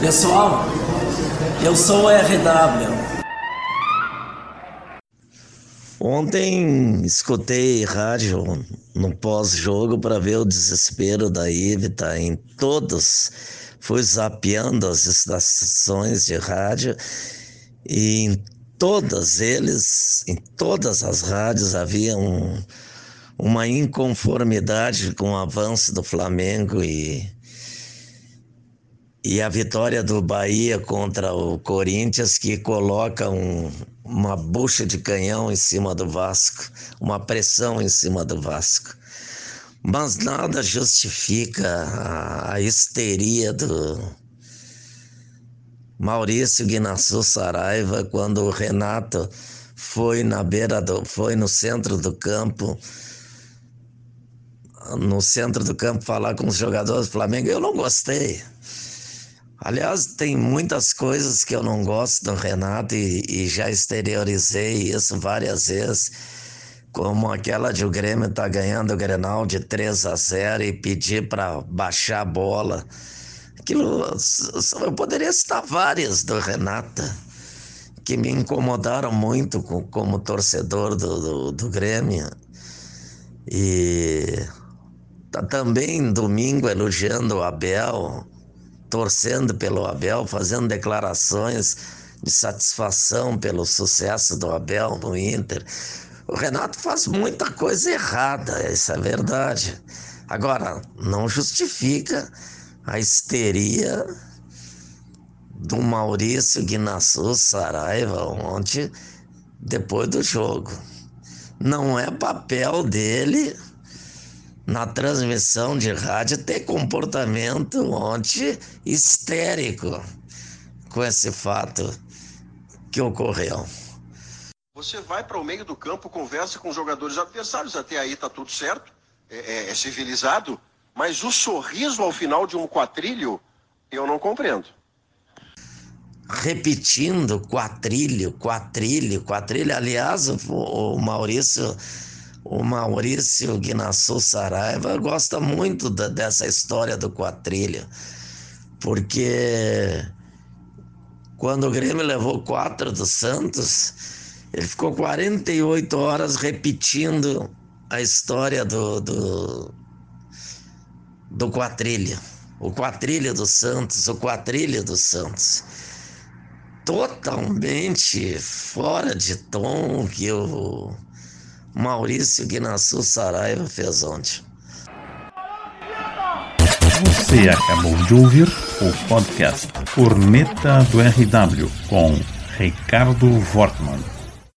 Pessoal, eu sou o RW. Ontem escutei rádio no pós-jogo para ver o desespero da Ivita em todos. Fui zapeando as estações de rádio e em todas eles, em todas as rádios havia um, uma inconformidade com o avanço do Flamengo e e a vitória do Bahia contra o Corinthians, que coloca um, uma bucha de canhão em cima do Vasco, uma pressão em cima do Vasco. Mas nada justifica a, a histeria do Maurício Guinaçu Saraiva quando o Renato foi na beira do, foi no centro do campo no centro do campo falar com os jogadores do Flamengo. Eu não gostei. Aliás, tem muitas coisas que eu não gosto do Renato e, e já exteriorizei isso várias vezes, como aquela de o Grêmio estar tá ganhando o Grenal de 3 a 0 e pedir para baixar a bola. Aquilo, eu poderia citar várias do Renato que me incomodaram muito como torcedor do, do, do Grêmio. E tá também domingo elogiando o Abel torcendo pelo Abel, fazendo declarações de satisfação pelo sucesso do Abel no Inter. O Renato faz muita coisa errada, essa é verdade. Agora, não justifica a histeria do Maurício Guinaçu Saraiva ontem, depois do jogo. Não é papel dele na transmissão de rádio ter comportamento ontem histérico com esse fato que ocorreu. Você vai para o meio do campo, conversa com os jogadores adversários, até aí tá tudo certo, é, é, é civilizado, mas o sorriso ao final de um quatrilho, eu não compreendo. Repetindo quatrilho, quatrilho, quatrilho. Aliás, o, Maurício o Maurício Guinaçu Saraiva gosta muito da, dessa história do quatrilho, porque quando o Grêmio levou quatro do Santos, ele ficou 48 horas repetindo a história do, do, do quatrilho. O quatrilho do Santos, o quatrilho do Santos. Totalmente fora de tom que o Maurício Guinaçu Saraiva fez ontem. Você acabou de ouvir o podcast Corneta do RW com Ricardo Wortmann.